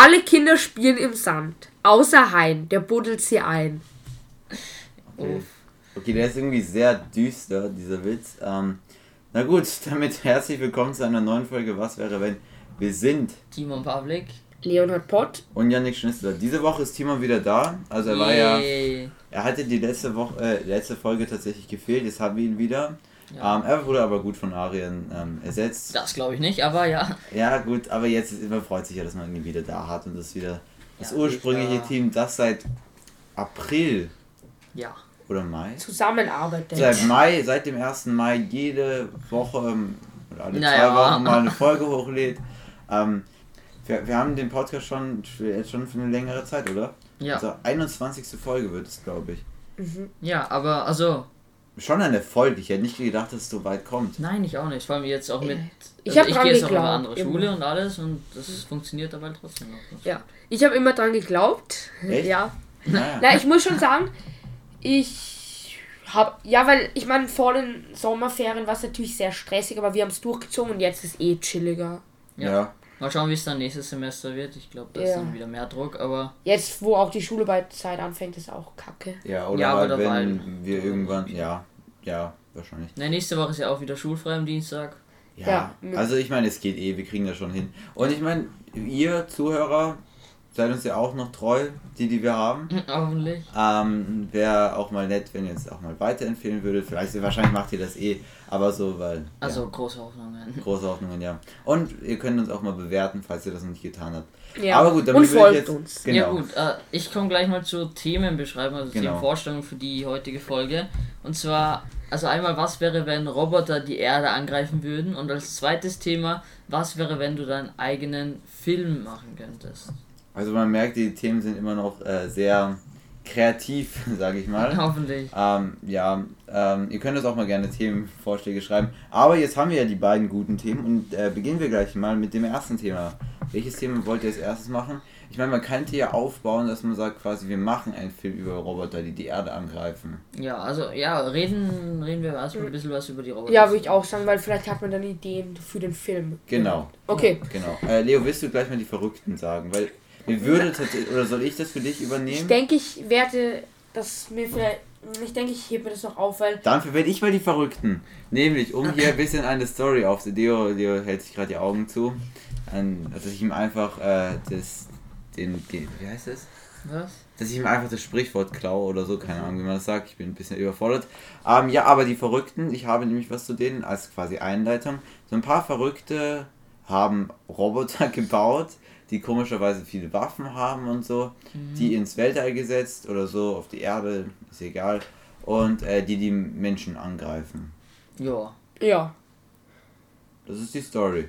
Alle Kinder spielen im Sand. Außer Hein, der buddelt sie ein. Okay. okay, der ist irgendwie sehr düster, dieser Witz. Ähm, na gut, damit herzlich willkommen zu einer neuen Folge Was wäre wenn? Wir sind Timon Pavlik. Leonhard Pott. Und Yannick Schnitzer. Diese Woche ist Timon wieder da. Also er war ja. Er hatte die letzte Woche, äh, letzte Folge tatsächlich gefehlt. Jetzt haben wir ihn wieder. Ja. Ähm, er wurde aber gut von Arien ähm, ersetzt. Das glaube ich nicht, aber ja. Ja, gut, aber jetzt man freut sich ja, dass man ihn wieder da hat und das wieder das ja, ursprüngliche Team, das seit April. Ja. Oder Mai? Zusammenarbeitet. Seit Mai, seit dem 1. Mai jede Woche ähm, oder alle naja. zwei Wochen mal eine Folge hochlädt. Ähm, wir, wir haben den Podcast schon jetzt schon für eine längere Zeit, oder? Ja. Also 21. Folge wird es, glaube ich. Mhm. Ja, aber also Schon eine Folge. Ich hätte nicht gedacht, dass es so weit kommt. Nein, ich auch nicht. Vor allem jetzt auch mit. Ich, also ich gehe jetzt auch auf eine andere Schule immer. und alles und das mhm. funktioniert aber trotzdem noch. Ja, ich habe immer dran geglaubt. Echt? Ja. Naja. Na, ich muss schon sagen, ich habe. Ja, weil ich meine, vor den Sommerferien war es natürlich sehr stressig, aber wir haben es durchgezogen und jetzt ist eh chilliger. ja. ja. Mal schauen, wie es dann nächstes Semester wird. Ich glaube, da ja. ist dann wieder mehr Druck, aber. Jetzt, wo auch die Schule bei Zeit anfängt, ist auch kacke. Ja, oder ja, halt, wenn halt wir irgendwann. Ja, ja, wahrscheinlich. Ne, nächste Woche ist ja auch wieder schulfrei am Dienstag. Ja, ja. also ich meine, es geht eh, wir kriegen das schon hin. Und ich meine, ihr Zuhörer, seid uns ja auch noch treu, die, die wir haben. Hoffentlich. Ähm, Wäre auch mal nett, wenn ihr es auch mal weiterempfehlen würdet. Vielleicht, wahrscheinlich macht ihr das eh, aber so, weil. Also ja. große Hoffnungen. Große Hoffnungen, ja. Und ihr könnt uns auch mal bewerten, falls ihr das noch nicht getan habt. Ja. Aber gut, damit Und folgt jetzt, uns. Genau. Ja gut, äh, ich komme gleich mal zur Themenbeschreibung, also genau. Themenvorstellung für die heutige Folge. Und zwar, also einmal, was wäre, wenn Roboter die Erde angreifen würden? Und als zweites Thema, was wäre, wenn du deinen eigenen Film machen könntest? Also man merkt, die Themen sind immer noch äh, sehr kreativ, sage ich mal. Hoffentlich. Ähm, ja, ähm, ihr könnt uns auch mal gerne Themenvorschläge schreiben. Aber jetzt haben wir ja die beiden guten Themen und äh, beginnen wir gleich mal mit dem ersten Thema. Welches Thema wollt ihr als erstes machen? Ich meine, man könnte ja aufbauen, dass man sagt quasi, wir machen einen Film über Roboter, die die Erde angreifen. Ja, also ja, reden, reden wir erstmal ein bisschen was über die Roboter. Ja, würde ich auch sagen, weil vielleicht hat man dann Ideen für den Film. Genau. Okay. Genau. Äh, Leo, willst du gleich mal die Verrückten sagen? Weil wie würde oder soll ich das für dich übernehmen? Ich denke, ich werde das mir vielleicht. Ich denke, ich hebe das noch auf, weil. Dann verwende ich mal die Verrückten. Nämlich, um hier ein bisschen eine Story auf. Leo, Leo hält sich gerade die Augen zu. Dass ich ihm einfach äh, das. Den, den. Wie heißt das? Was? Dass ich ihm einfach das Sprichwort klaue oder so, keine Ahnung, wie man das sagt. Ich bin ein bisschen überfordert. Ähm, ja, aber die Verrückten, ich habe nämlich was zu denen als quasi Einleitung. So ein paar Verrückte haben Roboter gebaut, die komischerweise viele Waffen haben und so, mhm. die ins Weltall gesetzt oder so, auf die Erde, ist egal, und äh, die die Menschen angreifen. Ja. Ja. Das ist die Story.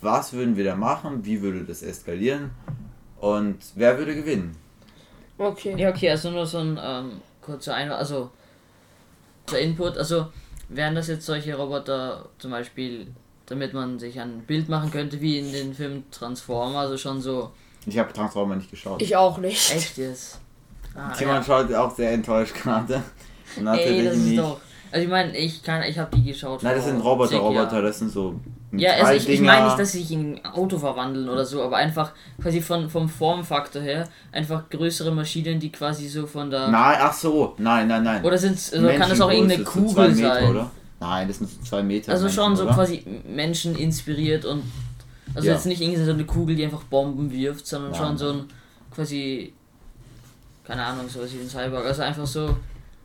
Was würden wir da machen? Wie würde das eskalieren? Und wer würde gewinnen? Okay. Ja, okay, also nur so ein ähm, kurzer Einwand, also der Input, also wären das jetzt solche Roboter zum Beispiel damit man sich ein Bild machen könnte, wie in den Film Transformer, also schon so. Ich habe Transformer nicht geschaut. Ich auch nicht. Echt jetzt? Ah, Timon ja. schaut auch sehr enttäuscht gerade. Ey, das ist doch. Also ich meine, ich kann, ich habe die geschaut. Nein, das sind Roboter, Roboter, das sind so. Ja, also ich, ich meine nicht, dass sie sich in ein Auto verwandeln oder so, aber einfach quasi von, vom Formfaktor her einfach größere Maschinen, die quasi so von der. Nein, ach so, nein, nein, nein. Oder sind also kann das auch irgendeine Kugel Meter, sein? Oder? Nein, das sind zwei Meter. Also Menschen, schon so oder? quasi Menschen inspiriert und also ja. jetzt nicht irgendwie so eine Kugel, die einfach Bomben wirft, sondern Nein. schon so ein quasi keine Ahnung, sowas wie ein Cyborg. Also einfach so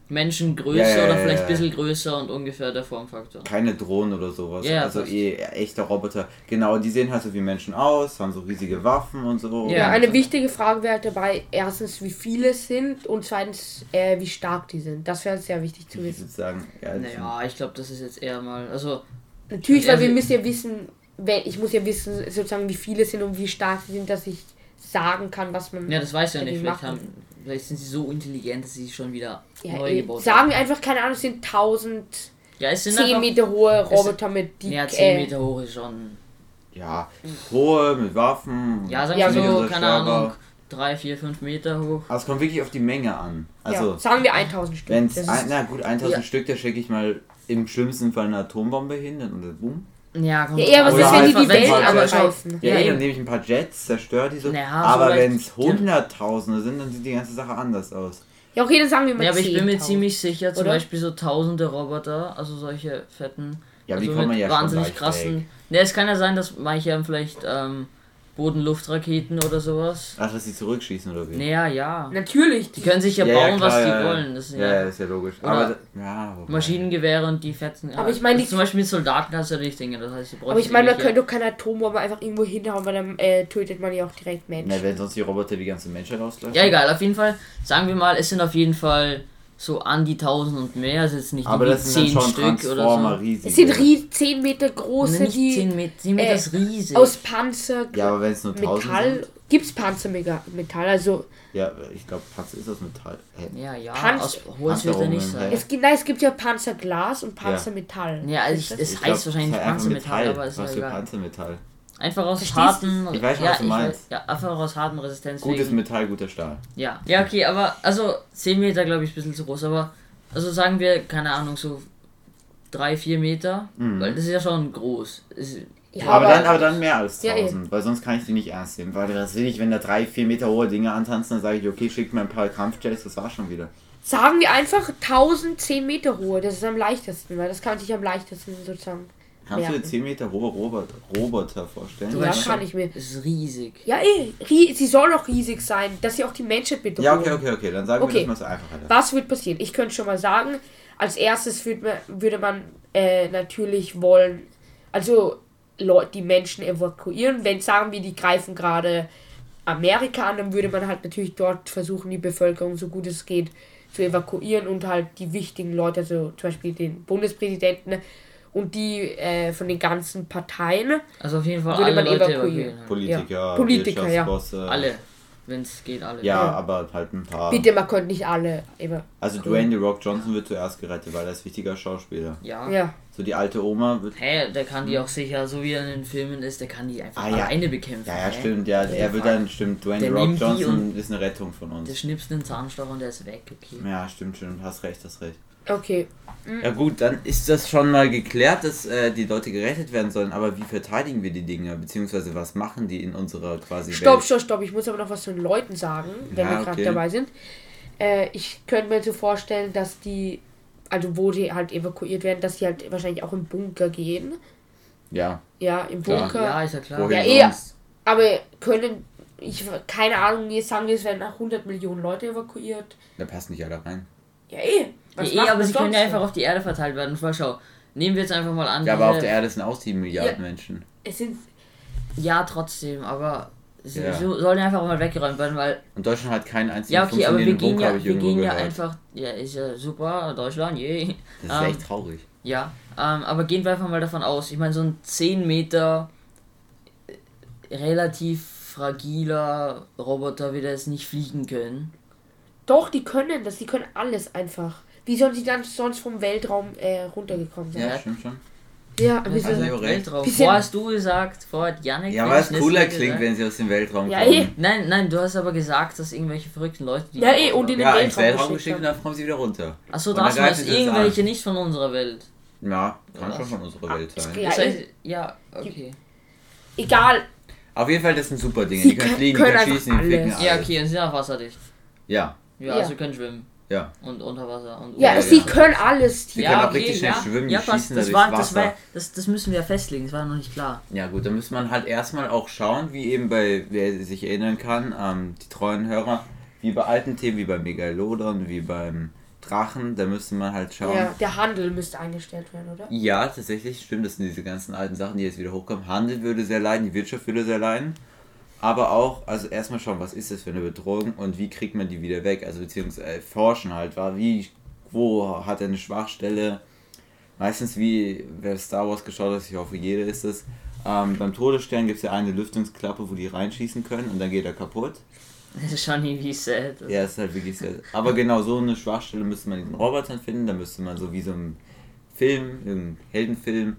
Menschengröße ja, ja, oder vielleicht ein bisschen größer und ungefähr der Formfaktor. Keine Drohnen oder sowas. Ja, also eh echter Roboter. Genau, die sehen halt so wie Menschen aus, haben so riesige Waffen und so. Ja, eine wichtige Frage wäre dabei erstens, wie viele es sind und zweitens, äh, wie stark die sind. Das wäre sehr wichtig zu wissen. Ich sagen, ja, naja, ich glaube, das ist jetzt eher mal. Also. Natürlich, weil wir müssen ja wissen, ich muss ja wissen, sozusagen, wie viele sind und wie stark sie sind, dass ich sagen kann, was man. Ja, das weiß ja nicht. Vielleicht, haben, vielleicht sind sie so intelligent, dass sie schon wieder ja, neu gebaut haben. Sagen wir einfach, keine Ahnung, es sind 1000 ja, es sind 10 Meter hohe Roboter mit die. Ja, 10 Meter hoch ist schon. Ja, hohe mit Waffen. Ja, sagen wir ja, so, keine Ahnung. 3, 4, 5 Meter hoch. Aber es kommt wirklich auf die Menge an. Also, ja, sagen wir 1000 Stück. Wenn's ein, na gut, 1000 ja. Stück, da schicke ich mal im schlimmsten Fall eine Atombombe hin und dann boom. Ja, ja eher was ist, wenn die die Welt angreifen. Ja, ja, dann nehme ich ein paar Jets, zerstöre die so. Ja, aber wenn es Hunderttausende sind, dann sieht die ganze Sache anders aus. Ja, okay, dann sagen wir mal Ja, aber ich bin mir ziemlich sicher, zum oder? Beispiel so tausende Roboter, also solche fetten, ja, also die kommen ja wahnsinnig krassen. Ne, es kann ja sein, dass manche vielleicht ähm, Bodenluftraketen oder sowas. Ach, dass sie zurückschießen oder wie? Naja, ja. Natürlich. Die können sich ja, ja bauen, klar, was die wollen. Das ist ja, ja, ist ja logisch. aber ja, Maschinengewehre und die fetzen. Aber ich meine, also zum Beispiel mit Soldaten kannst du nicht Dinge. Das heißt, aber ich meine, man könnte doch keine Atombombe einfach irgendwo hinhauen, weil dann äh, tötet man ja auch direkt Menschen. Na, wenn sonst die Roboter die ganze Menschheit auslöschen. Ja, egal. Auf jeden Fall, sagen wir mal, es sind auf jeden Fall so an die 1000 und mehr, also jetzt nicht aber das sind 10 Stück oder so. Riesige. Es sind 10 Meter große, nicht die 10 Meter, 10 Meter äh, ist riesig. aus Panzer, ja, aber wenn es nur 1000 Metall, gibt es Panzermetall, also ja, ich glaube Panzer ist aus Metall. Hey. Ja, ja, Panzer, aus Holz wird er nicht sein. Es gibt, nein, es gibt ja Panzerglas und Panzermetall. Ja, also ich, es heißt glaub, wahrscheinlich Panzermetall, aber es ist ja Panzermetall? Einfach aus Verstehst? harten. Ich weiß schon, ja, was du meinst. ja, einfach aus harten Resistenz. Gutes Metall, guter Stahl. Ja. Ja, okay, aber also 10 Meter glaube ich ein bisschen zu groß, aber also sagen wir, keine Ahnung, so 3, 4 Meter, mhm. weil das ist ja schon groß. Ist, ja, aber, aber, dann, aber dann mehr als 1000, ja, weil sonst kann ich die nicht ernst nehmen. Weil das will ich, wenn da 3, 4 Meter hohe Dinge antanzen, dann sage ich, okay, schickt mir ein paar Kampfjets, das war schon wieder. Sagen wir einfach 1010 Meter hohe, das ist am leichtesten, weil das kann sich am leichtesten sozusagen. Kannst merken. du dir 10 Meter hohe Roboter, Roboter vorstellen? Ja, kann ich mir. Das ist riesig. Ja, eh, sie soll auch riesig sein, dass sie auch die Menschheit bedrohen. Ja, okay, okay, okay, dann sagen okay. wir das mal so einfach. Alter. Was wird passieren? Ich könnte schon mal sagen, als erstes würde man, würde man äh, natürlich wollen, also Leute, die Menschen evakuieren. Wenn sagen wir, die greifen gerade Amerika an, dann würde man halt natürlich dort versuchen, die Bevölkerung so gut es geht zu evakuieren und halt die wichtigen Leute, also zum Beispiel den Bundespräsidenten und die äh, von den ganzen Parteien. Also auf jeden Fall würde alle man Leute evakuieren. Politiker, ja. Politiker, ja. Alle. Wenn es geht, alle. Ja, ja, aber halt ein paar. Bitte, man könnte nicht alle. Immer. Also Dwayne The Rock Johnson wird zuerst gerettet, weil er ist wichtiger Schauspieler. Ja. ja. So die alte Oma wird. Hä, der kann die auch sicher, so wie er in den Filmen ist, der kann die einfach ah, ja. alleine bekämpfen. Ja, ja, stimmt, ja. Er wird dann, stimmt, Dwayne The Rock Johnson ist eine Rettung von uns. Der schnipst den Zahnstocher und der ist weg, okay. Ja, stimmt, stimmt, hast recht, hast recht. Okay. Ja gut, dann ist das schon mal geklärt, dass äh, die Leute gerettet werden sollen, aber wie verteidigen wir die Dinge, beziehungsweise was machen die in unserer quasi Stopp, Welt? stopp, stopp, ich muss aber noch was zu den Leuten sagen, wenn ja, wir gerade okay. dabei sind. Äh, ich könnte mir so vorstellen, dass die, also wo die halt evakuiert werden, dass die halt wahrscheinlich auch im Bunker gehen. Ja. Ja, im Bunker. Klar. Ja, ist ja klar. ja, eher, aber können, ich, keine Ahnung, jetzt sagen wir, es werden nach 100 Millionen Leute evakuiert. Da passen nicht alle rein. Ja, eh. Was ja, eh, aber sie können ja einfach auf die Erde verteilt werden. Weil schau, nehmen wir jetzt einfach mal an. Ja, aber auf der Erde sind auch 7 Milliarden ja, Menschen. Es sind. Ja, trotzdem, aber. Sie ja. sollen einfach mal weggeräumt werden, weil. Und Deutschland hat keinen einzigen Ja, okay, aber wir gehen ja, wir gehen ja einfach. Ja, ist ja super, Deutschland, je. Das ist ähm, echt traurig. Ja, ähm, aber gehen wir einfach mal davon aus. Ich meine, so ein 10 Meter äh, relativ fragiler Roboter wird jetzt nicht fliegen können. Doch, die können das, die können alles einfach. Wie sollen sie dann sonst vom Weltraum äh, runtergekommen sein? Ja, stimmt schon. Ja, aber also sind Weltraum. Vorher hast du gesagt, vorher hat Janik. Ja, weil es cooler klingt, wenn sie aus dem Weltraum ja, kommen. Eh. Nein, nein, du hast aber gesagt, dass irgendwelche verrückten Leute. Die ja, eh, und in den ja, Weltraum, Weltraum geschickt und dann kommen sie wieder runter. Achso, das war irgendwelche nicht von unserer Welt. Ja, kann ja, schon von unserer Welt sein. Ja, das heißt, ja, okay. Egal. Auf jeden Fall, das sind super Dinge. Sie die können fliegen, die können schießen, die fliegen. Ja, okay, und sind auch wasserdicht. Ja. Ja, also können schwimmen. Ja. Und unter Wasser. Und ja, sie ja. können alles. Sie ja, können auch okay, richtig schnell ja. schwimmen, ja, schießen das, war, das, war, das, das müssen wir festlegen, das war noch nicht klar. Ja gut, da muss man halt erstmal auch schauen, wie eben bei, wer sich erinnern kann, ähm, die treuen Hörer, wie bei alten Themen, wie bei Megalodon, wie beim Drachen, da müsste man halt schauen. Ja, der Handel müsste eingestellt werden, oder? Ja, tatsächlich, stimmt, das sind diese ganzen alten Sachen, die jetzt wieder hochkommen. Handel würde sehr leiden, die Wirtschaft würde sehr leiden aber auch, also erstmal schauen, was ist das für eine Bedrohung und wie kriegt man die wieder weg, also beziehungsweise forschen halt, war wie, wo hat er eine Schwachstelle, meistens wie, wer Star Wars geschaut hat, ich hoffe jeder ist es, ähm, beim Todesstern gibt es ja eine Lüftungsklappe, wo die reinschießen können und dann geht er kaputt. Das ist schon irgendwie sad. Ja, ist halt wirklich sad. Aber genau so eine Schwachstelle müsste man in den Robotern finden, da müsste man so wie so ein Film, im Heldenfilm,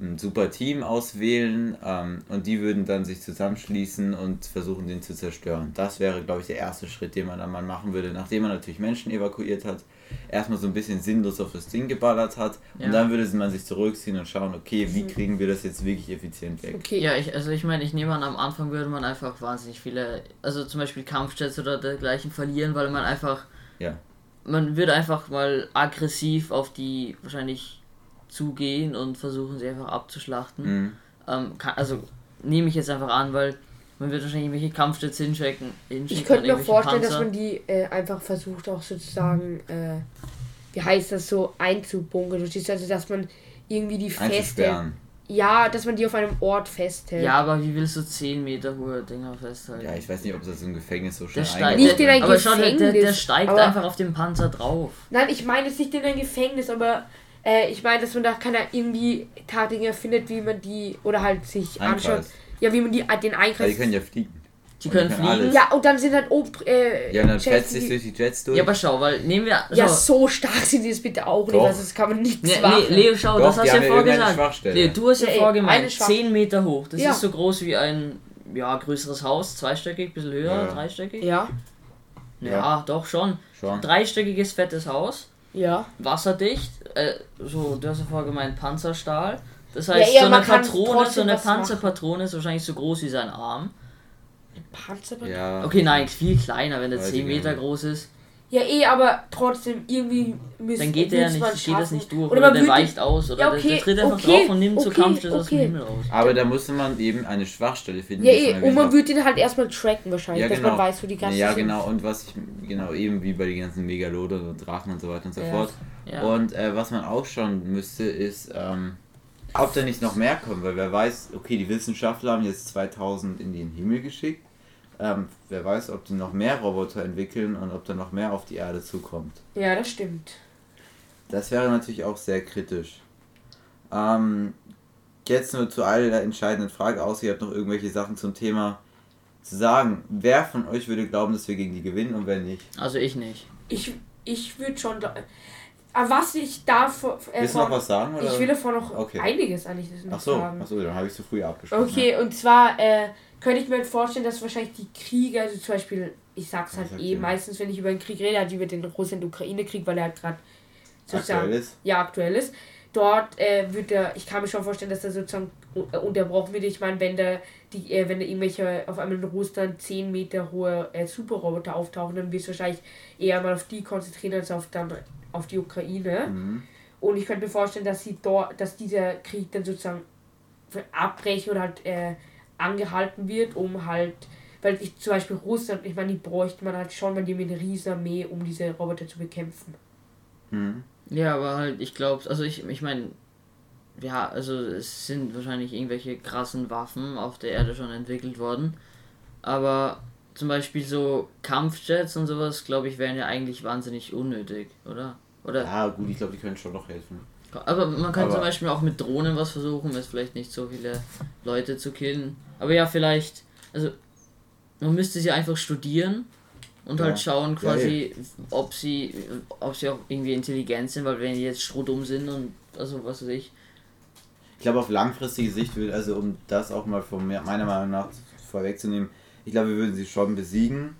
ein super Team auswählen ähm, und die würden dann sich zusammenschließen und versuchen, den zu zerstören. Das wäre, glaube ich, der erste Schritt, den man dann mal machen würde, nachdem man natürlich Menschen evakuiert hat, erstmal so ein bisschen sinnlos auf das Ding geballert hat ja. und dann würde man sich zurückziehen und schauen, okay, wie mhm. kriegen wir das jetzt wirklich effizient weg? Okay, ja, ich, also ich meine, ich nehme an, am Anfang würde man einfach wahnsinnig viele, also zum Beispiel Kampfjets oder dergleichen verlieren, weil man einfach, ja. man würde einfach mal aggressiv auf die wahrscheinlich zugehen und versuchen sie einfach abzuschlachten. Mhm. Ähm, kann, also nehme ich jetzt einfach an, weil man wird wahrscheinlich irgendwelche Kampfjets hinschicken. Ich könnte mir vorstellen, Panzer. dass man die äh, einfach versucht auch sozusagen, äh, wie heißt das so, einzubunkern. Also dass man irgendwie die feste ja, dass man die auf einem Ort festhält. Ja, aber wie willst du 10 Meter hohe Dinger festhalten? Ja, ich weiß nicht, ob das im Gefängnis so schnell steigt. Nicht in ein aber Gefängnis. Schau, der, der, steigt einfach auf dem Panzer drauf. Nein, ich meine es nicht in ein Gefängnis, aber äh, ich meine, dass man da keiner irgendwie Tatdinge findet, wie man die oder halt sich Einkreis. anschaut. Ja, wie man die den Einkreis. Ja, die können ja fliegen. Die können, können fliegen. Alles. Ja, und dann sind halt oben. Äh, ja, dann fetzt sich durch die Jets durch. Ja, aber schau, weil nehmen wir. Schau. Ja, so stark sind die jetzt bitte auch nicht. Also, das kann man nicht nee, nee, Leo, schau, Doch, das hast du ja vorgesagt. Leo, du hast ja, ja vorgemeint, 10 Meter hoch. Das ja. ist so groß wie ein ja, größeres Haus, zweistöckig, bisschen höher, ja. dreistöckig. Ja. ja. Ja, doch schon. schon. Dreistöckiges, fettes Haus. Ja. Wasserdicht, äh, so, du hast ja vorher gemeint Panzerstahl. Das heißt, ja, so eine Patrone, so eine Panzerpatrone ist wahrscheinlich so groß wie sein Arm. Eine Panzerpatrone? Ja. Okay, nein, viel kleiner, wenn der 10 Meter groß ist. Ja, eh, aber trotzdem irgendwie müssen Dann geht der ja nicht, geht das nicht durch. Oder, oder der weicht aus. Oder ja, okay, der, der, tritt einfach okay, drauf und nimmt okay, so Kampfschuss okay. aus dem Himmel aus. Aber da musste man eben eine Schwachstelle finden. Ja, eh, und man würde den halt erstmal tracken wahrscheinlich, ja, genau. dass man genau. weiß, wo die ganzen Ja, genau, und was ich, genau, eben wie bei den ganzen Megalodon und Drachen und so weiter und so ja. fort. Ja. Und äh, was man auch schauen müsste, ist, ähm, ob da nicht noch mehr kommen, weil wer weiß, okay, die Wissenschaftler haben jetzt 2000 in den Himmel geschickt ähm, wer weiß, ob die noch mehr Roboter entwickeln und ob da noch mehr auf die Erde zukommt. Ja, das stimmt. Das wäre natürlich auch sehr kritisch. Ähm, jetzt nur zu einer entscheidenden Frage aus. Ihr habt noch irgendwelche Sachen zum Thema zu sagen. Wer von euch würde glauben, dass wir gegen die gewinnen und wer nicht? Also ich nicht. Ich, ich würde schon. Aber was ich da Äh, Willst du noch was sagen? Oder? Ich will davon noch okay. einiges eigentlich noch so, sagen. Achso, dann habe ich zu früh abgesprochen. Okay, ja. und zwar. Äh, könnte ich mir halt vorstellen, dass wahrscheinlich die Kriege, also zum Beispiel, ich sag's halt eh, meistens, wenn ich über einen Krieg rede, halt über den Russland-Ukraine-Krieg, weil er halt gerade sozusagen aktuell ist. Ja, aktuell ist. Dort äh, wird er, ich kann mir schon vorstellen, dass er sozusagen unterbrochen wird. Ich meine, wenn da die, äh, wenn da irgendwelche auf einmal in Russland 10 Meter hohe äh, Superroboter auftauchen, dann wird es wahrscheinlich eher mal auf die konzentrieren als auf dann auf die Ukraine. Mhm. Und ich könnte mir vorstellen, dass sie dort, dass dieser Krieg dann sozusagen abbrechen oder halt äh, angehalten wird, um halt, weil ich zum Beispiel Russland, ich meine, die bräuchte man halt schon, weil die mit einer riesen Armee, um diese Roboter zu bekämpfen. Mhm. Ja, aber halt, ich glaube, also ich, ich meine, ja, also es sind wahrscheinlich irgendwelche krassen Waffen auf der Erde schon entwickelt worden, aber zum Beispiel so Kampfjets und sowas, glaube ich, wären ja eigentlich wahnsinnig unnötig, oder? Oder? Ja, gut, ich glaube, die können schon noch helfen. Aber man kann aber zum Beispiel auch mit Drohnen was versuchen, um jetzt vielleicht nicht so viele Leute zu killen. Aber ja, vielleicht, also man müsste sie einfach studieren und ja. halt schauen quasi, ja, ob sie ob sie auch irgendwie intelligent sind, weil wenn die jetzt strohdumm sind und also was weiß ich. Ich glaube auf langfristige Sicht will, also um das auch mal von mir, meiner Meinung nach vorwegzunehmen, ich glaube wir würden sie schon besiegen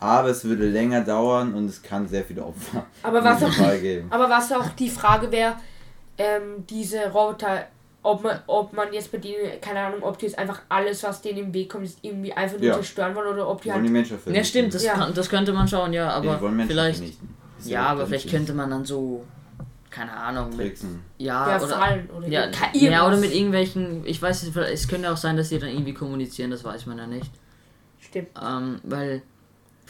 aber es würde länger dauern und es kann sehr viele Opfer aber was auch, geben. Aber was auch die Frage wäre, ähm, diese Roboter, ob man, ob man jetzt bei denen, keine Ahnung, ob die jetzt einfach alles, was denen im Weg kommt, ist irgendwie einfach nur ja. zerstören wollen oder ob die, die halt. Die Menschen ja, stimmt, das, ja. Kann, das könnte man schauen, ja, aber vielleicht. Ja, aber vielleicht könnte man dann so keine Ahnung, mit, ja, ja, oder, oder, ja, ja, oder mit irgendwelchen, ich weiß nicht, es könnte auch sein, dass sie dann irgendwie kommunizieren, das weiß man ja nicht. Stimmt. Ähm, weil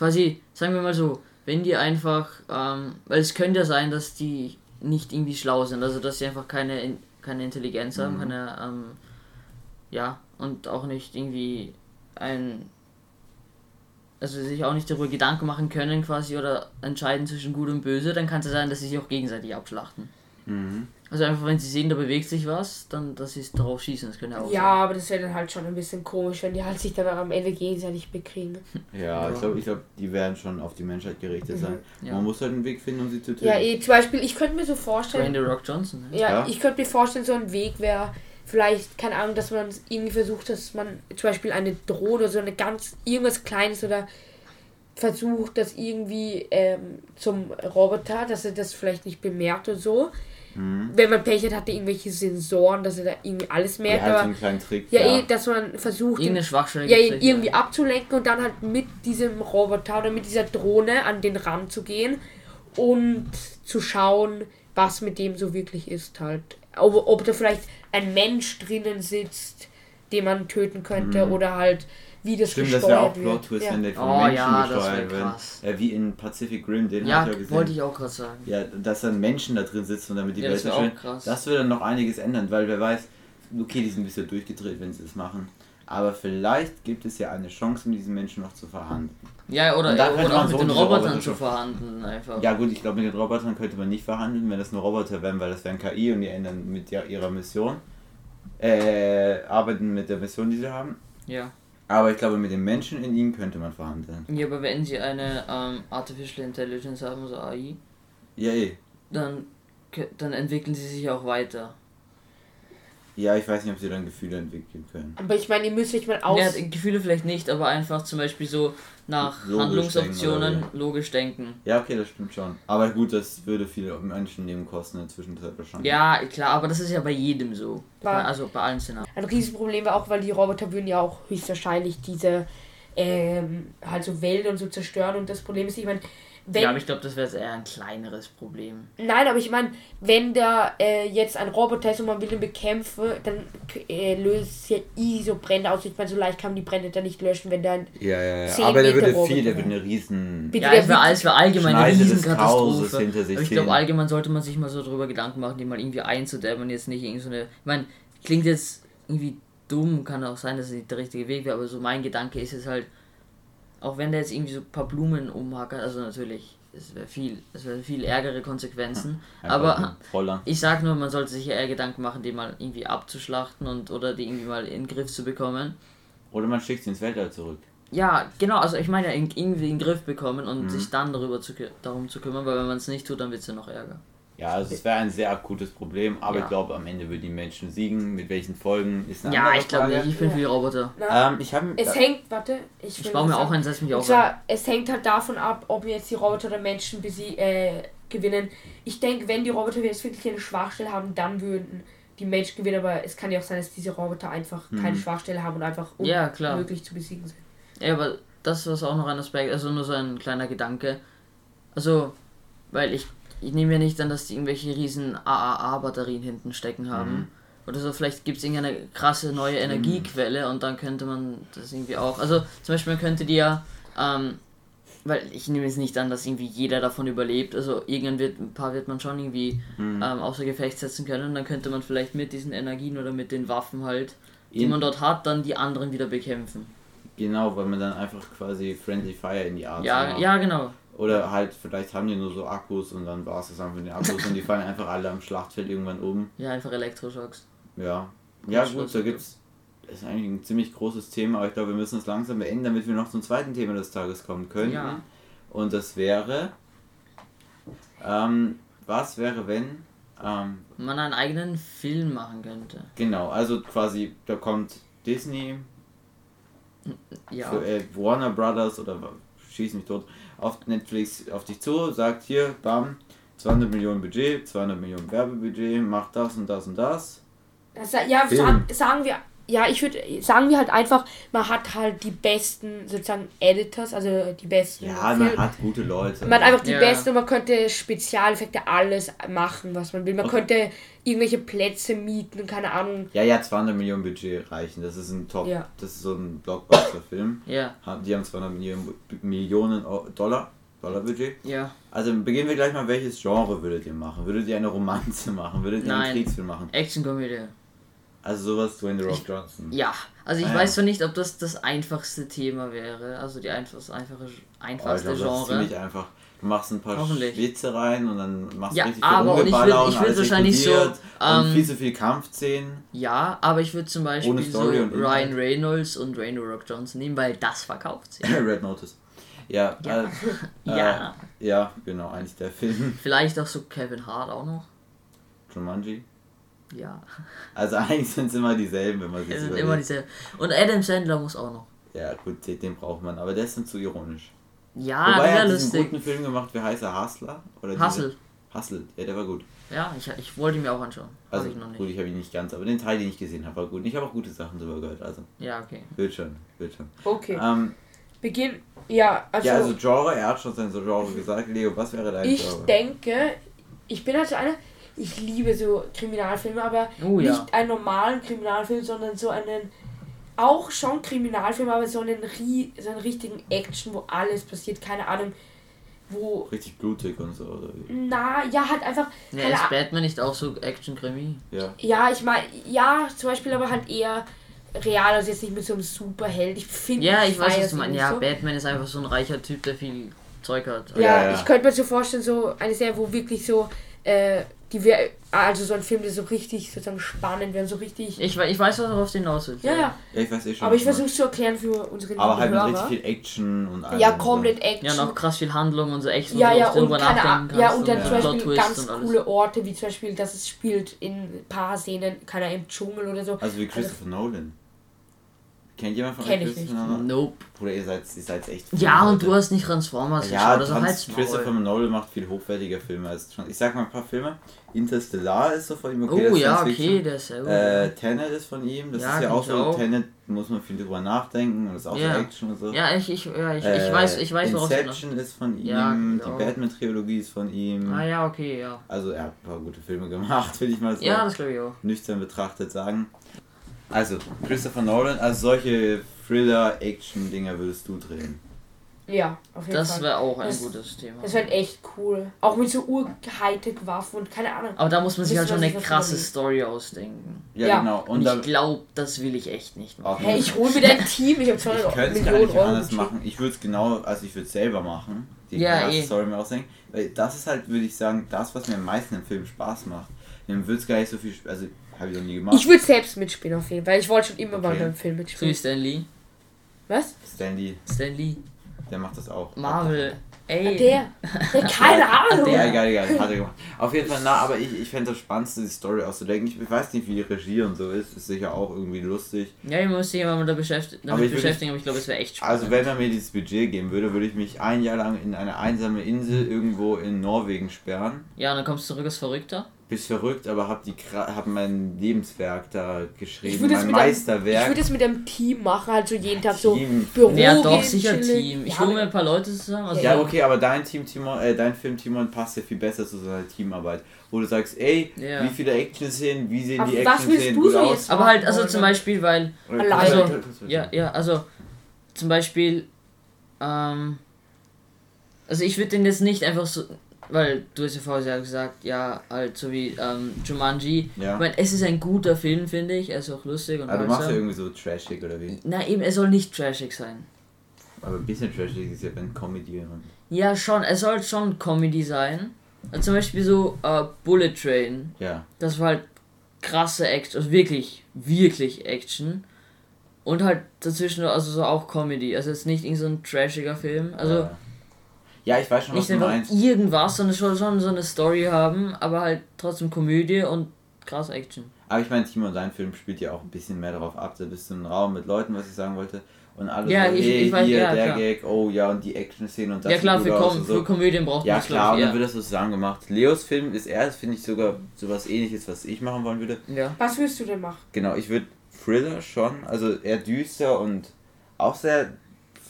quasi, sagen wir mal so, wenn die einfach, ähm, weil es könnte ja sein, dass die nicht irgendwie schlau sind, also dass sie einfach keine, keine Intelligenz haben, mhm. keine, ähm, ja, und auch nicht irgendwie ein, also sich auch nicht darüber Gedanken machen können quasi oder entscheiden zwischen gut und böse, dann kann es ja sein, dass sie sich auch gegenseitig abschlachten. Mhm. Also einfach, wenn sie sehen, da bewegt sich was, dann dass sie es darauf schießen, das können ja auch Ja, sein. aber das wäre dann halt schon ein bisschen komisch, wenn die halt sich dann am Ende gegenseitig bekriegen. Ja, ja. ich glaube, ich glaub, die werden schon auf die Menschheit gerichtet mhm. sein. Ja. Man muss halt einen Weg finden, um sie zu töten. Ja, eh, zum Beispiel, ich könnte mir so vorstellen... Randy Rock Johnson. Ne? Ja, ja, ich könnte mir vorstellen, so ein Weg wäre vielleicht, keine Ahnung, dass man irgendwie versucht, dass man zum Beispiel eine Drohne oder so eine ganz, irgendwas Kleines oder versucht, das irgendwie ähm, zum Roboter, dass er das vielleicht nicht bemerkt und so. Mhm. Wenn man Pech hat, hat er irgendwelche Sensoren, dass er da irgendwie alles merkt. Ja, aber, einen kleinen Trick. Ja, ja. Eh, dass man versucht, ihn, ja, ihn irgendwie abzulenken und dann halt mit diesem Roboter oder mit dieser Drohne an den Rand zu gehen und zu schauen, was mit dem so wirklich ist halt. Ob, ob da vielleicht ein Mensch drinnen sitzt, den man töten könnte mhm. oder halt wie das Stimmt, das wäre auch Plot Twist, ja. wenn der von oh, Menschen ja, gesteuert wird. Äh, wie in Pacific Rim, den ja, habe ich ja gesehen. wollte ich auch gerade sagen. Ja, dass dann Menschen da drin sitzen und damit die ja, Welt schön. Das würde dann noch einiges ändern, weil wer weiß, okay, die sind ein bisschen durchgedreht, wenn sie das machen. Aber vielleicht gibt es ja eine Chance, mit diesen Menschen noch zu verhandeln. Ja, oder, oder auch mit so den Robotern Roboter zu verhandeln einfach. Ja gut, ich glaube mit den Robotern könnte man nicht verhandeln, wenn das nur Roboter wären, weil das wären KI und die ändern mit ihrer Mission. Äh, arbeiten mit der Mission, die sie haben. Ja. Aber ich glaube, mit den Menschen in ihnen könnte man verhandeln. Ja, aber wenn sie eine ähm, Artificial Intelligence haben, so AI, ja, eh. dann, dann entwickeln sie sich auch weiter. Ja, ich weiß nicht, ob sie dann Gefühle entwickeln können. Aber ich meine, ihr müsst euch mal aus. Ja, Gefühle vielleicht nicht, aber einfach zum Beispiel so nach logisch Handlungsoptionen denken logisch denken. Ja, okay, das stimmt schon. Aber gut, das würde viele Menschenleben kosten in der Zwischenzeit wahrscheinlich. Ja, klar, aber das ist ja bei jedem so. War also bei allen Szenarien. Ein Riesenproblem war auch, weil die Roboter würden ja auch höchstwahrscheinlich diese ähm, halt so Wälder und so zerstören. Und das Problem ist, ich meine, wenn, ja, aber ich glaube, das wäre eher ein kleineres Problem. Nein, aber ich meine, wenn da äh, jetzt ein Roboter ist und man will ihn bekämpfen, dann äh, löst es ja easy so Brände aus. Ich meine, so leicht kann man die Brände dann nicht löschen, wenn da ein. Ja, ja, ja. Aber der würde viel, der würde eine riesen. Ja, es wäre wär allgemein eine Riesenkatastrophe. Hinter sich aber ich glaube, allgemein sollte man sich mal so drüber Gedanken machen, die mal irgendwie einzudämmen und jetzt nicht irgendwie so eine. Ich meine, klingt jetzt irgendwie dumm, kann auch sein, dass es nicht der richtige Weg wäre, aber so mein Gedanke ist jetzt halt auch wenn der jetzt irgendwie so ein paar Blumen umhackert, also natürlich, es wäre viel, es wäre viel ärgere Konsequenzen. Ja, aber ich sag nur, man sollte sich ja eher Gedanken machen, die mal irgendwie abzuschlachten und oder die irgendwie mal in den Griff zu bekommen. Oder man schickt sie ins Weltall zurück. Ja, genau, also ich meine ja irgendwie in den Griff bekommen und mhm. sich dann darüber zu, darum zu kümmern, weil wenn man es nicht tut, dann wird es ja noch ärger. Ja, also es wäre ein sehr akutes Problem, aber ja. ich glaube, am Ende würden die Menschen siegen. Mit welchen Folgen ist eine Ja, ich glaube nicht, ich bin für die Roboter. ähm, ich habe es hängt, warte, ich, ich baue mir auch einen, setz mich auch zwar, Es hängt halt davon ab, ob jetzt die Roboter oder Menschen sie äh, gewinnen. Ich denke, wenn die Roboter jetzt wirklich eine Schwachstelle haben, dann würden die Menschen gewinnen, aber es kann ja auch sein, dass diese Roboter einfach hm. keine Schwachstelle haben und einfach unmöglich ja, zu besiegen sind. Ja, aber das ist auch noch ein Aspekt, also nur so ein kleiner Gedanke. Also, weil ich ich nehme ja nicht an, dass die irgendwelche riesen AAA-Batterien hinten stecken haben. Mhm. Oder so, vielleicht gibt es irgendeine krasse neue Energiequelle und dann könnte man das irgendwie auch. Also zum Beispiel, man könnte die ja, ähm, weil ich nehme jetzt nicht an, dass irgendwie jeder davon überlebt. Also irgendwann wird ein paar wird man schon irgendwie mhm. ähm, außer Gefecht setzen können. Und dann könnte man vielleicht mit diesen Energien oder mit den Waffen halt, die In man dort hat, dann die anderen wieder bekämpfen. Genau, weil man dann einfach quasi Friendly Fire in die Art Ja, ja, genau. Oder halt, vielleicht haben die nur so Akkus und dann war es das einfach mit den Akkus und die fallen einfach alle am Schlachtfeld irgendwann um. Ja, einfach Elektroschocks. Ja. Ja, gut, da gibt's. Das ist eigentlich ein ziemlich großes Thema, aber ich glaube, wir müssen es langsam beenden, damit wir noch zum zweiten Thema des Tages kommen können. Ja. Und das wäre. Ähm, was wäre, wenn. Ähm, man einen eigenen Film machen könnte. Genau, also quasi, da kommt Disney. Ja. Für, äh, Warner Brothers oder schieß mich tot auf Netflix auf dich zu, sagt hier, bam, 200 Millionen Budget, 200 Millionen Werbebudget, macht das und das und das. das ja, Film. sagen wir ja, ich würde sagen wir halt einfach, man hat halt die besten sozusagen Editors, also die besten. Ja, man hat gute Leute. Man hat einfach die ja. besten, man könnte Spezialeffekte, alles machen, was man will. Man okay. könnte irgendwelche Plätze mieten, keine Ahnung. Ja, ja, 200 Millionen Budget reichen. Das ist ein Top, ja. das ist so ein Blockbuster-Film. ja. Die haben 200 Millionen, Millionen Dollar. Dollar-Budget? Ja. Also beginnen wir gleich mal, welches Genre würdet ihr machen? Würdet ihr eine Romanze machen? Würdet ihr Nein. einen Kriegsfilm machen? Action-Komödie. Also sowas Dwayne The Rock Johnson. Ja, also ich ah, weiß zwar nicht, ob das das einfachste Thema wäre, also die einfach, das einfache, einfachste oh, Genre. Das ist ziemlich einfach. Du machst ein paar Witze rein und dann machst ja, du richtig viel aber und ich würde ich würd wahrscheinlich so ähm, viel zu viel Kampfszenen. Ja, aber ich würde zum Beispiel so Ryan Reynolds und Dwayne Rock Johnson nehmen, weil das verkauft sich. Red Notice. Ja, ja. Äh, ja. Äh, ja, genau, eigentlich der Film. Vielleicht auch so Kevin Hart auch noch. Jumanji. Ja. Also eigentlich sind es immer dieselben, wenn man sich Es sind immer dieselben. Und Adam Sandler muss auch noch. Ja, gut, den braucht man, aber der ist dann zu ironisch. Ja, Wobei er hat lustig. einen guten Film gemacht, wie heißt er? Hustler? Oder Hustle. Hustle, ja, der war gut. Ja, ich, ich wollte ihn mir auch anschauen. Also, ich noch nicht. gut, ich habe ihn nicht ganz, aber den Teil, den ich gesehen habe, war gut. Ich habe auch gute Sachen darüber gehört, also. Ja, okay. Wird schon, wird schon. Okay. Ähm, Beginn, ja, also. Ja, also Genre, er hat schon sein so Genre gesagt. Leo, was wäre dein ich Genre? Ich denke, ich bin halt einer, ich liebe so Kriminalfilme, aber oh, ja. nicht einen normalen Kriminalfilm, sondern so einen auch schon Kriminalfilm, aber so einen, so einen richtigen Action, wo alles passiert, keine Ahnung, wo... Richtig blutig und so, oder wie? Na, ja, halt einfach... Ja, ist Batman nicht auch so Action-Krimi? Ja. Ja, ich meine, ja, zum Beispiel aber halt eher real, also jetzt nicht mit so einem Superheld. Ich finde... Ja, ich weiß, was du meinst. Ja, so. Batman ist einfach so ein reicher Typ, der viel Zeug hat. Ja, ja, ja. ich könnte mir so vorstellen, so eine Serie, wo wirklich so... Äh, die wir, also so ein Film, der so richtig sozusagen spannend wäre, so richtig. Ich, ich weiß, was du hinaus willst. Ja, ja. ja ich weiß eh schon. Aber ich versuche es zu erklären für unsere Aber halt mit richtig viel Action und alles. Ja, komplett Action. Ja, noch krass viel Handlung und so Action. Ja, ja, und, keine, kannst ja, und dann und zum Beispiel ganz coole Orte, wie zum Beispiel, dass es spielt in ein paar Szenen, keiner im Dschungel oder so. Also wie Christopher also, Nolan. Kennt jemand von Kenn euch Christopher Nolan? Nope. Bruder, ihr seid, ihr seid echt. Ja, und du hast nicht Transformers ja, geschaut, also halt Christopher Nolan macht viel hochwertiger Filme als Ich sag mal ein paar Filme. Interstellar ist so von ihm, okay. Oh ja, okay, der ist sehr gut. Äh, Tenet ist von ihm, das ja, ist ja auch so. Auch. Tenet muss man viel drüber nachdenken und ist auch ja. so Action und so. Ja, ich, ich, ja, ich, ich weiß, ich weiß, worauf Inception ist von ihm, ja, genau. die Batman-Trilogie ist von ihm. Ah ja, okay, ja. Also er hat ein paar gute Filme gemacht, will ich mal so ja, das ich auch. nüchtern betrachtet sagen. Also, Christopher Nolan, also solche Thriller-Action-Dinger würdest du drehen. Ja, auf jeden das Fall. Das wäre auch ein das, gutes Thema. Das wäre echt cool. Auch mit so Ur-Hightech-Waffen und keine Ahnung. Aber da muss man sich halt schon eine krasse Story ausdenken. Ja, ja. genau. Und, und ich glaube, das will ich echt nicht machen. Hey, ich hole mir dein Team, ich habe 200 Ich könnte es gar nicht anders machen. Ich würde es genau, also ich würde es selber machen. Die ja, eh. Story mir ausdenken. Weil das ist halt, würde ich sagen, das, was mir am meisten im Film Spaß macht. Dann würde es gar nicht so viel, also habe ich noch nie gemacht. Ich würde selbst mitspielen auf jeden Fall, weil ich wollte schon immer okay. mal beim Film mitspielen. So wie Stan Lee. Was? Stan Lee. Stan Lee. Der macht das auch. Marvel. Ey. Der. der keine Ahnung. Der, egal, egal. Hat er gemacht. Auf jeden Fall, na, aber ich, ich fände das Spannendste, die Story auszudenken. Ich weiß nicht, wie die Regie und so ist. Ist sicher auch irgendwie lustig. Ja, ich muss sich immer damit beschäftigen, damit aber beschäftigen, aber ich glaube, es wäre echt spannend. Also, wenn er mir dieses Budget geben würde, würde ich mich ein Jahr lang in eine einsame Insel irgendwo in Norwegen sperren. Ja, und dann kommst du zurück als Verrückter bist verrückt, aber hab, die, hab mein Lebenswerk da geschrieben, mein Meisterwerk. Einem, ich würde es mit einem Team machen, halt so jeden Tag so Büro Ja, doch, sicher Team. Ich ja, hole mir ein paar Leute zusammen. Also ja, okay, aber dein Team, Timon, äh, dein Film, Timon, passt ja viel besser zu so einer Teamarbeit. Wo du sagst, ey, ja. wie viele Action-Szenen, wie sehen aber die Action-Szenen gut so aus? Aber halt, also zum Beispiel, weil... Also, ja, ja, also zum Beispiel, ähm, also ich würde den jetzt nicht einfach so weil du hast ja vorher gesagt, ja, halt so wie ähm, Jumanji. Ja. Ich meine, es ist ein guter Film, finde ich. Er ist auch lustig und Aber du machst ja irgendwie so trashig oder wie? Na eben, er soll nicht trashig sein. Aber ein bisschen trashig ist ja wenn Comedy. Und ja, schon. Er soll schon Comedy sein. Also zum Beispiel so uh, Bullet Train. Ja. Das war halt krasse Action, also wirklich, wirklich Action. Und halt dazwischen, also so auch Comedy. Also jetzt nicht irgendein so ein trashiger Film. Also. Ja ja, ich weiß schon, was nicht du meinst. irgendwas, sondern schon, schon so eine Story haben, aber halt trotzdem Komödie und krass Action. Aber ich meine, Timo, dein Film spielt ja auch ein bisschen mehr darauf ab. Da bist du im Raum mit Leuten, was ich sagen wollte. Und alle ja, so, ich, hey, ich weiß, hier, ja, der klar. Gag, oh ja, und die Action-Szene und das Ja klar, für, Kom so. für Komödien braucht man Ja klar, und dann wird das so zusammen gemacht. Leos Film ist erst, finde ich, sogar sowas ähnliches, was ich machen wollen würde. Ja. Was würdest du denn machen? Genau, ich würde Thriller schon, also eher düster und auch sehr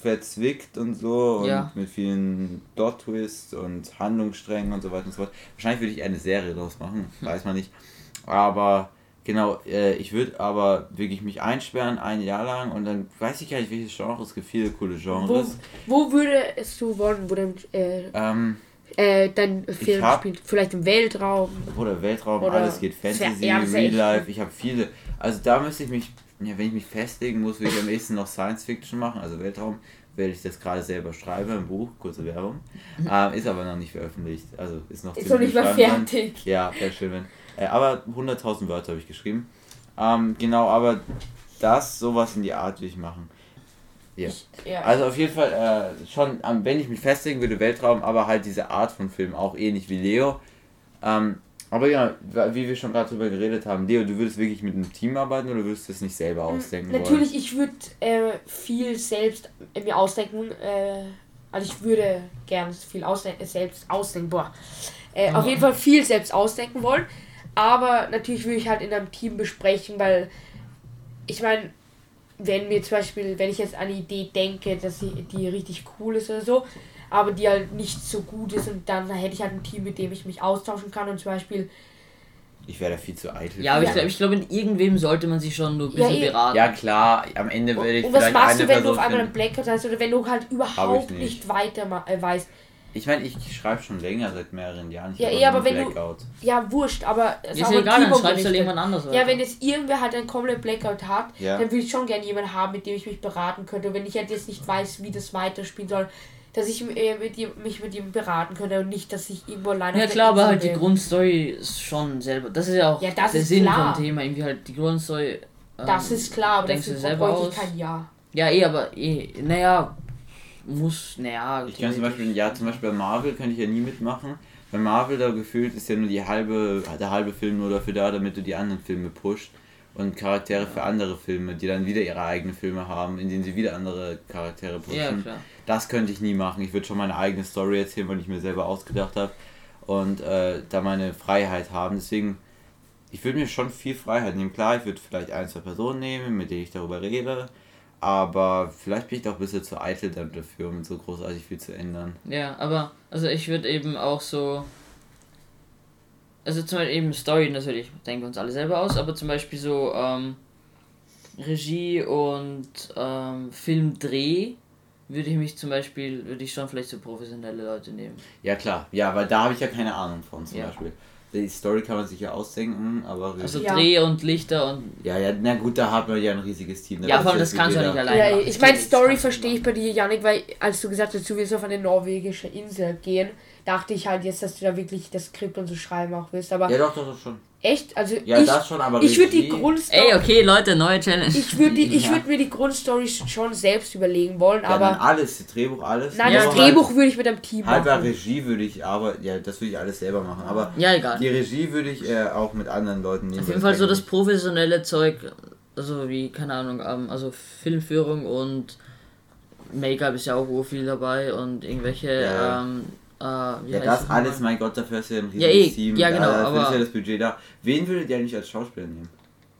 verzwickt und so und ja. mit vielen Dot-Twists und Handlungssträngen und so weiter und so fort. Wahrscheinlich würde ich eine Serie daraus machen, hm. weiß man nicht. Aber genau, äh, ich würde aber wirklich mich einsperren ein Jahr lang und dann weiß ich gar nicht, welches Genre. Es gibt viele coole Genres. Wo, wo würdest du wollen, wo denn, äh, ähm, Äh, dein Film spielt vielleicht im Weltraum. Oder Weltraum, oder alles geht Fantasy, ja, Real Life. Ich habe viele. Also da müsste ich mich, ja, wenn ich mich festlegen muss, würde ich am ehesten noch Science Fiction machen, also Weltraum, weil ich das gerade selber schreibe, im Buch, kurze Werbung. Mhm. Ähm, ist aber noch nicht veröffentlicht. Also ist noch Ist noch nicht mal fertig. Dann. Ja, wäre schön, wenn. Äh, aber 100.000 Wörter habe ich geschrieben. Ähm, genau, aber das, sowas in die Art will ich machen. Ja. Ich, ja. Also auf jeden Fall äh, schon, wenn ich mich festlegen würde, Weltraum, aber halt diese Art von Film, auch ähnlich wie Leo. Ähm, aber ja, wie wir schon gerade drüber geredet haben, Leo, du würdest wirklich mit einem Team arbeiten oder würdest du es nicht selber hm, ausdenken? Natürlich, wollen? ich würde äh, viel selbst äh, mir ausdenken. Äh, also ich würde gerne viel ausdenken, selbst ausdenken. Boah. Äh, auf jeden Fall viel selbst ausdenken wollen. Aber natürlich würde ich halt in einem Team besprechen, weil ich meine, wenn mir zum Beispiel, wenn ich jetzt an eine Idee denke, dass sie, die richtig cool ist oder so, aber die halt nicht so gut ist und dann hätte ich halt ein Team, mit dem ich mich austauschen kann und zum Beispiel. Ich wäre da viel zu eitel. Ja, aber ich glaube, ich glaub, in irgendwem sollte man sich schon nur ein bisschen ja, beraten. Ja, klar, am Ende würde ich. Und was machst du, wenn du auf einmal ein Blackout hast oder wenn du halt überhaupt nicht. nicht weiter äh, weißt? Ich meine, ich schreibe schon länger, seit mehreren Jahren. Ich ja, eh, aber wenn Blackout. du. Ja, wurscht, aber. Es ist, ist egal, dann schreibst du jemand anders. Ja, wenn jetzt irgendwer halt ein komplett Blackout hat, ja. dann würde ich schon gerne jemanden haben, mit dem ich mich beraten könnte. Und wenn ich halt jetzt nicht weiß, wie das weiterspielen soll, dass ich äh, mit ihm, mich mit ihm beraten könnte und nicht, dass ich irgendwo alleine. Ja, klar, aber halt die Grundstory ist schon selber. Das ist ja auch ja, der Sinn klar. vom Thema. Irgendwie halt die Grundstory. Ähm, das ist klar, aber dafür brauche ich kein Ja. Ja, eh, aber eh, naja, muss, naja. Ich kann zum Beispiel, ja, zum Beispiel bei Marvel kann ich ja nie mitmachen. Bei Marvel da gefühlt ist ja nur die halbe, der halbe Film nur dafür da, damit du die anderen Filme pusht. Und Charaktere für andere Filme, die dann wieder ihre eigenen Filme haben, in denen sie wieder andere Charaktere pushen. Ja. Das könnte ich nie machen. Ich würde schon meine eigene Story erzählen, weil ich mir selber ausgedacht habe. Und äh, da meine Freiheit haben. Deswegen, ich würde mir schon viel Freiheit nehmen. Klar, ich würde vielleicht ein, zwei Personen nehmen, mit denen ich darüber rede aber vielleicht bin ich doch ein bisschen zu eitel dafür, um so großartig viel zu ändern. Ja, aber also ich würde eben auch so. Also zum Beispiel eben Story natürlich, denken wir uns alle selber aus, aber zum Beispiel so ähm, Regie und ähm, Filmdreh würde ich mich zum Beispiel, würde ich schon vielleicht so professionelle Leute nehmen. Ja klar, ja, weil da habe ich ja keine Ahnung von zum ja. Beispiel die Story kann man sich ja ausdenken, aber. Also ja. Dreh und Lichter und. Ja, ja, na gut, da hat man ja ein riesiges Team. Ja, vor allem das kannst du nicht alleine. Ja, ich meine, Story verstehe ich bei dir, Janik, weil als du gesagt hast, du willst auf eine norwegische Insel gehen, dachte ich halt jetzt, dass du da wirklich das Skript und so schreiben auch willst. Aber ja, doch, doch, doch schon. Echt? Also ja, ich, das schon, aber ich würde die Grundstory. Ey, okay, Leute, neue Challenge. Ich würde ja. würd mir die Grundstory schon selbst überlegen wollen, ja, aber. alles, das Drehbuch, alles. Nein, ja, das Drehbuch würde ich mit einem Team halt machen. Halber Regie würde ich, aber ja, das würde ich alles selber machen. Aber ja, egal. die Regie würde ich äh, auch mit anderen Leuten nehmen. Auf jeden Fall so das professionelle Zeug, also wie, keine Ahnung, ähm, also Filmführung und Make-up ist ja auch wo viel dabei und irgendwelche. Ähm, Uh, ja, das alles, mein Gott, dafür ist ja ein riesiges ja, eh, Team. Ja, genau. Da, dafür aber ist ja das Budget da. Wen würdet ihr eigentlich als Schauspieler nehmen?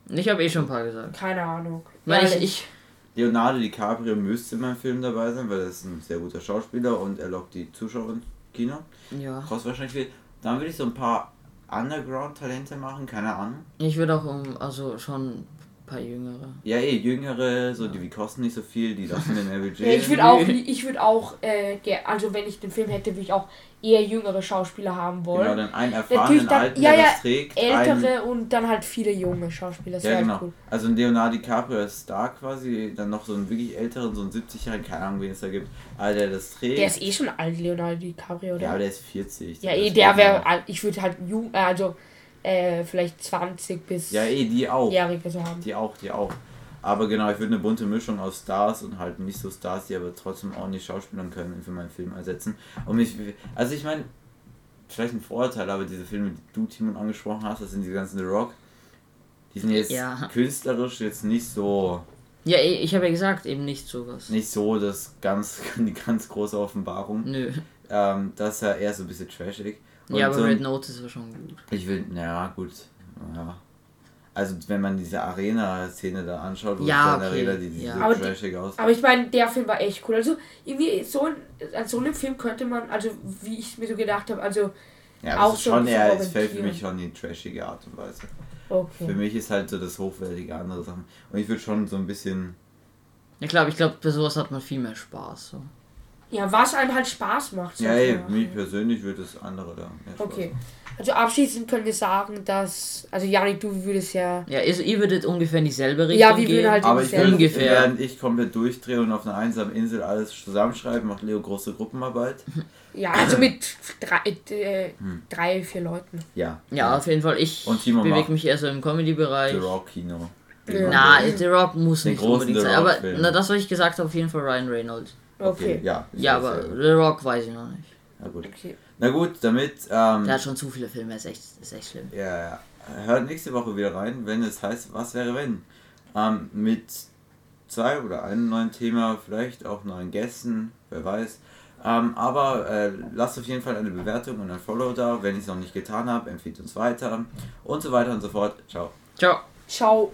Ich habe eh schon ein paar gesagt. Keine Ahnung. Weil ich, ich, Leonardo DiCaprio müsste in meinem Film dabei sein, weil er ist ein sehr guter Schauspieler und er lockt die Zuschauer ins Kino. Ja. Kostet wahrscheinlich viel. Dann würde ich so ein paar Underground-Talente machen, keine Ahnung. Ich würde auch um, also schon paar jüngere. Ja, eh, jüngere, so die, die kosten nicht so viel, die lassen den Budget. ja, ich würde auch, ich würde auch, äh, also wenn ich den Film hätte, würde ich auch eher jüngere Schauspieler haben wollen. Genau, dann einen erfahrenen dann, alten, ja, der ja, das trägt. Ältere und dann halt viele junge Schauspieler. Das ja, genau. Cool. Also ein Leonardo DiCaprio ist Star quasi, dann noch so einen wirklich älteren, so einen 70-jährigen, keine Ahnung, wen es da gibt, aber der das trägt. Der ist eh schon alt, Leonardo DiCaprio, oder? Ja, aber der ist 40. Ja, eh, der wäre, ich würde halt jung, also äh, vielleicht 20 bis. Ja, eh, die auch. Jährige so haben. Die auch, die auch. Aber genau, ich würde eine bunte Mischung aus Stars und halt nicht so Stars, die aber trotzdem ordentlich schauspielern können, für meinen Film ersetzen. Und mich, also ich meine, vielleicht ein Vorurteil, aber diese Filme, die du, Timon, angesprochen hast, das sind die ganzen The Rock, die sind jetzt ja. künstlerisch jetzt nicht so. Ja, eh, ich habe ja gesagt, eben nicht sowas. Nicht so das ganz, die ganz große Offenbarung. Nö. Ähm, das ist ja eher so ein bisschen trashig. Und ja, aber so Red Notice war schon gut. Ich will, naja, gut. Ja. Also wenn man diese Arena-Szene da anschaut, wo ja, okay. Arena, die, die ja. so aber trashig aus. Aber ich meine, der Film war echt cool. Also irgendwie so an so einem Film könnte man, also wie ich mir so gedacht habe, also ja, auch so schon eher, es fällt für mich schon die trashige Art und Weise. Okay. Für mich ist halt so das hochwertige andere Sachen. Und ich würde schon so ein bisschen. Ja klar, ich glaube, bei sowas hat man viel mehr Spaß. So. Ja, was einem halt Spaß macht. Ja, ey, mir persönlich würde das andere da. Okay. Also abschließend können wir sagen, dass. Also Janik, du würdest ja. Ja, also ihr würdet ungefähr in dieselbe Richtung. Ja, wir würden halt Aber ich würde ungefähr. Während ich komplett durchdrehe und auf einer einsamen Insel alles zusammenschreibe, macht Leo große Gruppenarbeit. Ja, also mit drei, äh, hm. drei vier Leuten. Ja. Ja, auf jeden Fall. Ich bewege mich eher so im Comedy-Bereich. The Rock Kino. Ja. Na, The Rock muss nicht unbedingt sein. Aber na, das, was ich gesagt habe, auf jeden Fall Ryan Reynolds. Okay. okay. Ja, ja aber The Rock weiß ich noch nicht. Na gut. Okay. Na gut, damit. Ähm, Der hat schon zu viele Filme, ist echt, ist echt schlimm. Ja, ja. Hört nächste Woche wieder rein, wenn es heißt, was wäre wenn? Ähm, mit zwei oder einem neuen Thema, vielleicht auch neuen Gästen, wer weiß. Ähm, aber äh, lasst auf jeden Fall eine Bewertung und ein Follow da, wenn ich es noch nicht getan habe, empfiehlt uns weiter und so weiter und so fort. Ciao. Ciao. Ciao.